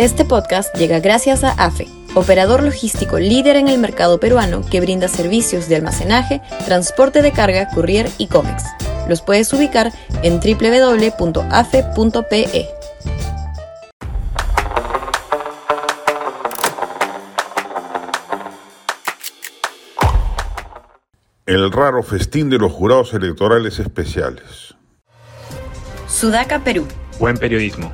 Este podcast llega gracias a AFE, operador logístico líder en el mercado peruano que brinda servicios de almacenaje, transporte de carga, courier y cómics. Los puedes ubicar en www.afe.pe. El raro festín de los jurados electorales especiales. Sudaca, Perú. Buen periodismo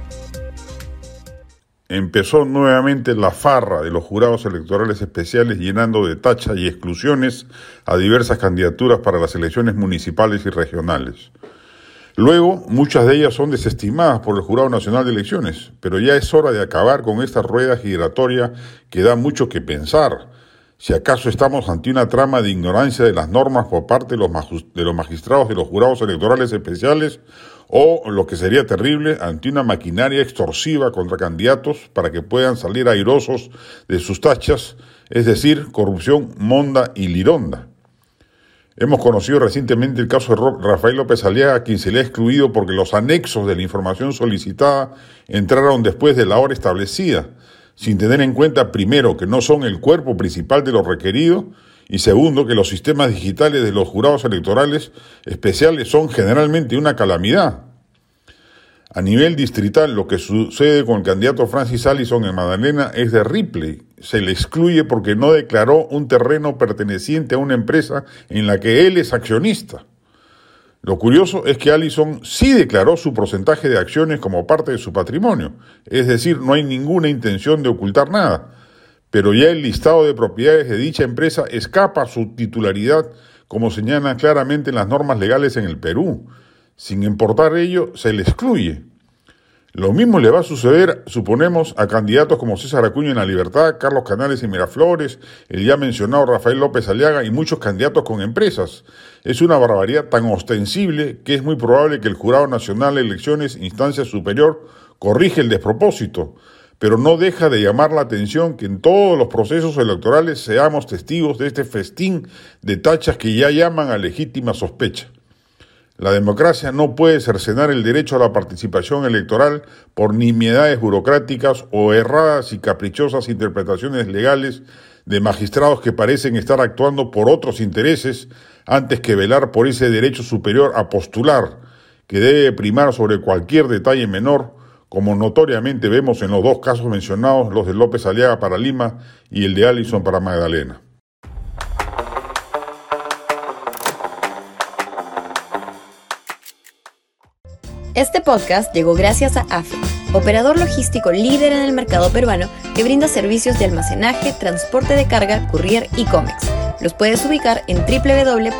empezó nuevamente la farra de los jurados electorales especiales llenando de tachas y exclusiones a diversas candidaturas para las elecciones municipales y regionales. Luego, muchas de ellas son desestimadas por el Jurado Nacional de Elecciones, pero ya es hora de acabar con esta rueda giratoria que da mucho que pensar. Si acaso estamos ante una trama de ignorancia de las normas por parte de los, magistrados de los jurados electorales especiales o lo que sería terrible ante una maquinaria extorsiva contra candidatos para que puedan salir airosos de sus tachas, es decir, corrupción monda y lironda. Hemos conocido recientemente el caso de Rafael López Aliaga, a quien se le ha excluido porque los anexos de la información solicitada entraron después de la hora establecida, sin tener en cuenta primero que no son el cuerpo principal de lo requerido y segundo, que los sistemas digitales de los jurados electorales especiales son generalmente una calamidad. A nivel distrital, lo que sucede con el candidato Francis Allison en Magdalena es de Ripley. Se le excluye porque no declaró un terreno perteneciente a una empresa en la que él es accionista. Lo curioso es que Allison sí declaró su porcentaje de acciones como parte de su patrimonio, es decir, no hay ninguna intención de ocultar nada pero ya el listado de propiedades de dicha empresa escapa a su titularidad, como señalan claramente en las normas legales en el Perú. Sin importar ello, se le excluye. Lo mismo le va a suceder, suponemos, a candidatos como César Acuña en La Libertad, Carlos Canales y Miraflores, el ya mencionado Rafael López Aliaga y muchos candidatos con empresas. Es una barbaridad tan ostensible que es muy probable que el Jurado Nacional de Elecciones, instancia superior, corrige el despropósito pero no deja de llamar la atención que en todos los procesos electorales seamos testigos de este festín de tachas que ya llaman a legítima sospecha. La democracia no puede cercenar el derecho a la participación electoral por nimiedades burocráticas o erradas y caprichosas interpretaciones legales de magistrados que parecen estar actuando por otros intereses antes que velar por ese derecho superior a postular, que debe primar sobre cualquier detalle menor como notoriamente vemos en los dos casos mencionados, los de López Aliaga para Lima y el de Allison para Magdalena. Este podcast llegó gracias a AFE, operador logístico líder en el mercado peruano que brinda servicios de almacenaje, transporte de carga, courier y cómics. Los puedes ubicar en www.afe.pe.